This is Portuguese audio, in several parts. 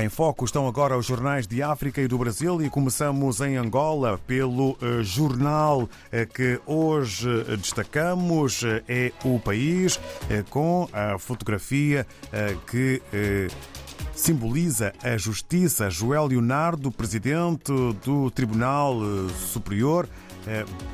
Em foco estão agora os jornais de África e do Brasil e começamos em Angola pelo uh, jornal uh, que hoje destacamos uh, é o país com a fotografia que simboliza a justiça. Joel Leonardo, presidente do Tribunal Superior eh,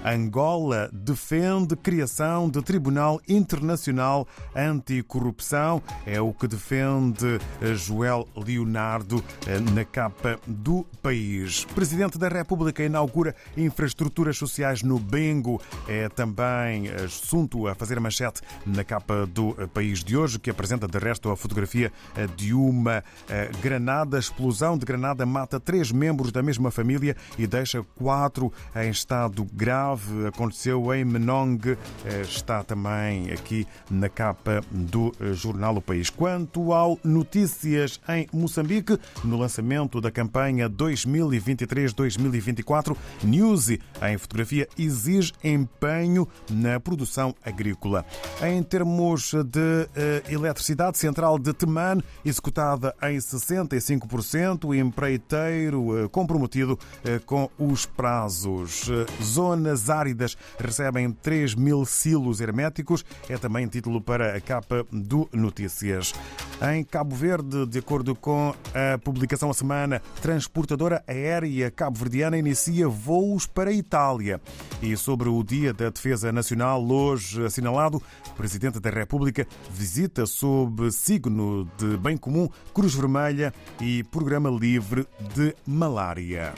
Angola defende criação de Tribunal Internacional Anticorrupção. É o que defende eh, Joel Leonardo eh, na capa do país. Presidente da República inaugura infraestruturas sociais no Bengo. É também assunto a fazer manchete na capa do país de hoje, que apresenta de resto a fotografia de uma granada. explosão de granada mata três membros da mesma família e deixa quatro em estado estado grave aconteceu em Menong, eh, está também aqui na capa do eh, jornal O País. Quanto ao Notícias em Moçambique, no lançamento da campanha 2023-2024, Newsy, em fotografia, exige empenho na produção agrícola. Em termos de eh, eletricidade central de Teman, executada em 65%, empreiteiro comprometido com os prazos. Zonas áridas recebem 3 mil silos herméticos. É também título para a capa do Notícias. Em Cabo Verde, de acordo com a publicação a semana, transportadora aérea cabo-verdiana inicia voos para a Itália. E sobre o Dia da Defesa Nacional, hoje assinalado, o Presidente da República visita sob signo de bem comum Cruz Vermelha e Programa Livre de Malária.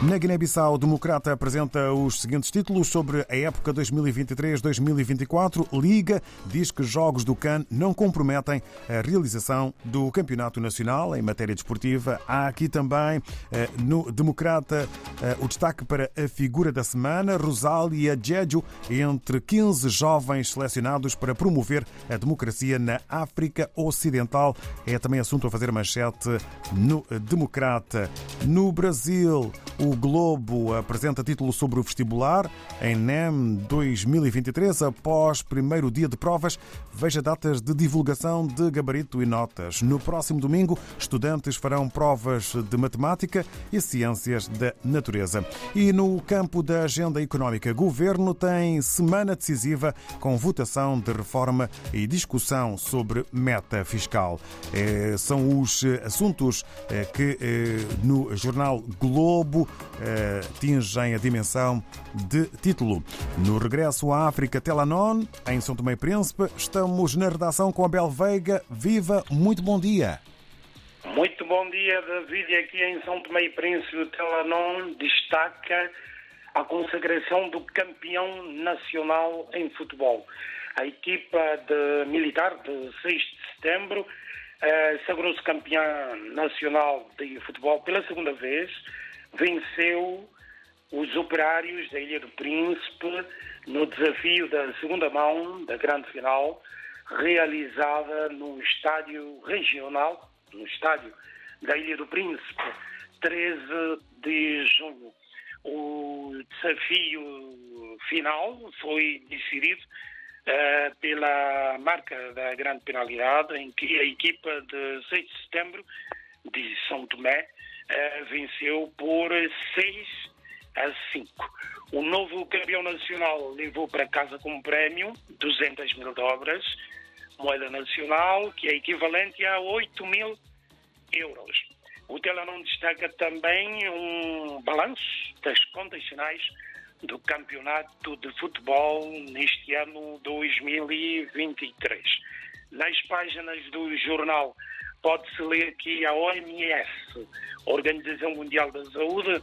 Na Guiné-Bissau, o Democrata apresenta os seguintes títulos sobre a época 2023-2024. Liga diz que jogos do CAN não comprometem a realização do Campeonato Nacional em matéria desportiva. Há aqui também eh, no Democrata eh, o destaque para a figura da semana, Rosália Jeju, entre 15 jovens selecionados para promover a democracia na África Ocidental. É também assunto a fazer manchete no Democrata. No Brasil, o o Globo apresenta título sobre o vestibular em NEM 2023. Após primeiro dia de provas, veja datas de divulgação de gabarito e notas. No próximo domingo, estudantes farão provas de matemática e ciências da natureza. E no campo da agenda económica, governo tem semana decisiva com votação de reforma e discussão sobre meta fiscal. É, são os assuntos é, que é, no jornal Globo eh, atingem a dimensão de título. No regresso à África Telanon, em São Tomé e Príncipe, estamos na redação com a Bel Veiga. Viva, muito bom dia. Muito bom dia, David. Aqui em São Tomé e Príncipe, o Telanon destaca a consagração do campeão nacional em futebol. A equipa de militar de 6 de setembro eh, sagrou-se campeã nacional de futebol pela segunda vez venceu os operários da Ilha do Príncipe no desafio da segunda mão da grande final, realizada no estádio regional, no estádio da Ilha do Príncipe, 13 de junho. O desafio final foi decidido uh, pela marca da grande penalidade, em que a equipa de 6 de setembro de São Tomé uh, venceu por 6 a 5. O novo campeão nacional levou para casa como prémio 200 mil dobras, moeda nacional, que é equivalente a 8 mil euros. O Telenor destaca também um balanço das contas finais do campeonato de futebol neste ano 2023. Nas páginas do jornal pode-se ler que a OMS, Organização Mundial da Saúde,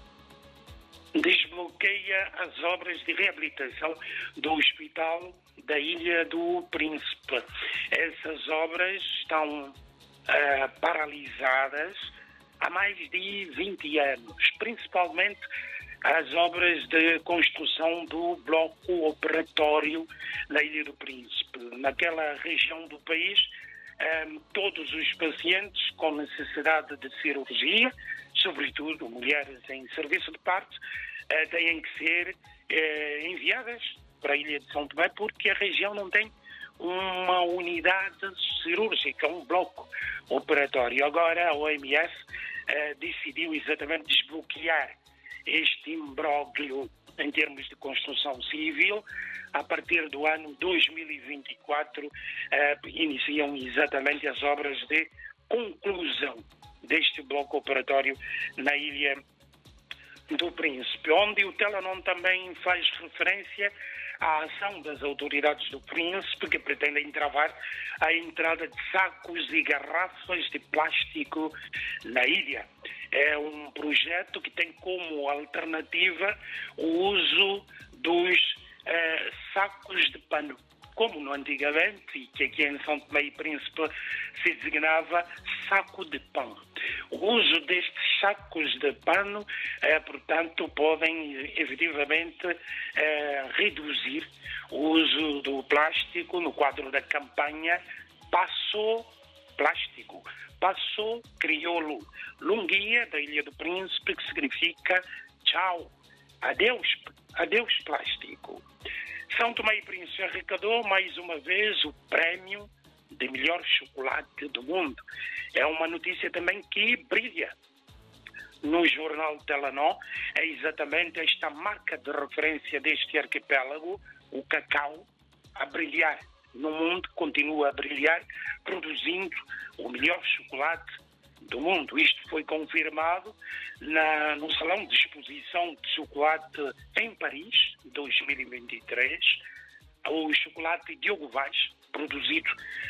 desbloqueia as obras de reabilitação do Hospital da Ilha do Príncipe. Essas obras estão uh, paralisadas há mais de 20 anos, principalmente as obras de construção do bloco operatório na Ilha do Príncipe. Naquela região do país, um, todos os pacientes com necessidade de cirurgia, sobretudo mulheres em serviço de parto, uh, têm que ser uh, enviadas para a Ilha de São Tomé porque a região não tem uma unidade cirúrgica, um bloco operatório. Agora a OMS uh, decidiu exatamente desbloquear este imbróglio em termos de construção civil. A partir do ano 2024, uh, iniciam exatamente as obras de conclusão deste bloco operatório na ilha do Príncipe, onde o Telenon também faz referência à ação das autoridades do Príncipe que pretendem travar a entrada de sacos e garrafas de plástico na ilha. É um projeto que tem como alternativa o uso dos eh, sacos de pano como no antigamente, e que aqui em São Tomé e Príncipe se designava saco de pão. O uso destes sacos de pano, eh, portanto, podem efetivamente eh, reduzir o uso do plástico no quadro da campanha Passou Plástico. Passou Crioulo, Lunguia, da Ilha do Príncipe, que significa tchau, adeus, adeus plástico. São Tomé e Príncipe arrecadou mais uma vez o prémio de melhor chocolate do mundo. É uma notícia também que brilha no jornal Telenor. É exatamente esta marca de referência deste arquipélago, o cacau, a brilhar no mundo, continua a brilhar, produzindo o melhor chocolate do mundo. Isto foi confirmado na, no Salão de Exposição de Chocolate em Paris, 2023. O chocolate Diogo Vaz, produzido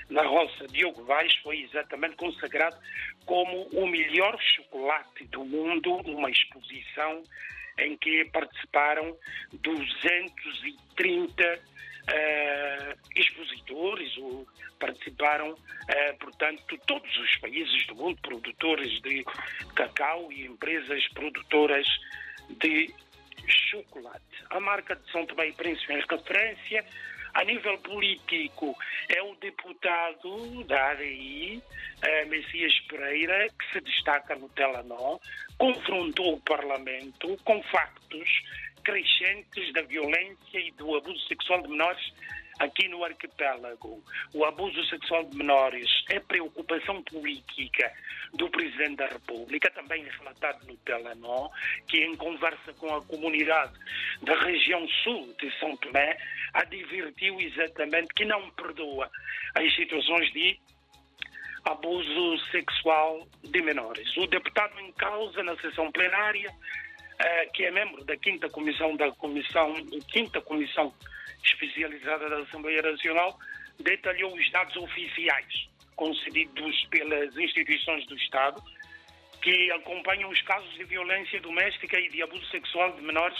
na roça Diogo Vaz, foi exatamente consagrado como o melhor chocolate do mundo numa exposição em que participaram 230 uh, ou participaram, uh, portanto, todos os países do mundo, produtores de cacau e empresas produtoras de chocolate. A marca de São Tomé e Príncipe em referência a nível político, é o deputado da ADI, eh, Messias Pereira, que se destaca no Telenor, confrontou o Parlamento com factos crescentes da violência e do abuso sexual de menores aqui no arquipélago. O abuso sexual de menores é preocupação política do Presidente da República, também relatado no Telenor, que em conversa com a comunidade da região sul de São Tomé, advertiu exatamente que não perdoa as situações de abuso sexual de menores. O deputado em causa na sessão plenária eh, que é membro da quinta comissão da comissão, quinta comissão especializada da Assembleia Nacional, detalhou os dados oficiais concedidos pelas instituições do Estado que acompanham os casos de violência doméstica e de abuso sexual de menores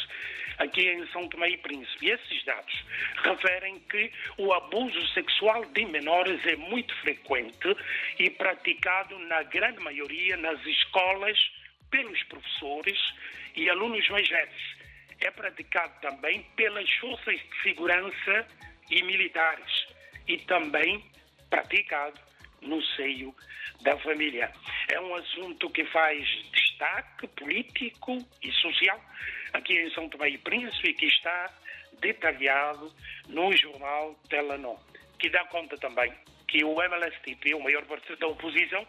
aqui em São Tomé e Príncipe. E esses dados referem que o abuso sexual de menores é muito frequente e praticado na grande maioria nas escolas pelos professores e alunos mais velhos. É praticado também pelas forças de segurança e militares e também praticado no seio da família. É um assunto que faz destaque político e social aqui em São Tomé e Príncipe e que está detalhado no jornal Telenor, que dá conta também que o MLSTP, o maior partido da oposição,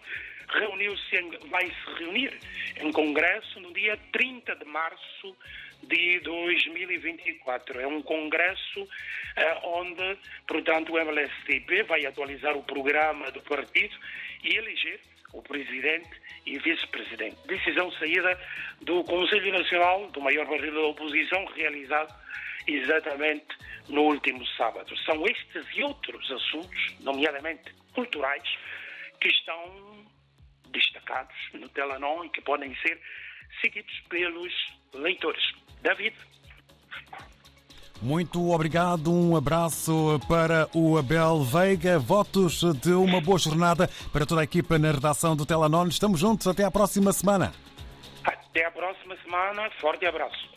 reuniu-se, vai se reunir em congresso no dia 30 de março de 2024. É um congresso uh, onde, portanto, o MLSTP vai atualizar o programa do partido e eleger o presidente e vice-presidente. Decisão saída do Conselho Nacional do maior partido da oposição, realizado exatamente no último sábado. São estes e outros assuntos, nomeadamente culturais, que estão destacados no Telenon e que podem ser seguidos pelos leitores. David. Muito obrigado, um abraço para o Abel Veiga. Votos de uma boa jornada para toda a equipa na redação do Telenon. Estamos juntos, até à próxima semana. Até à próxima semana, forte abraço.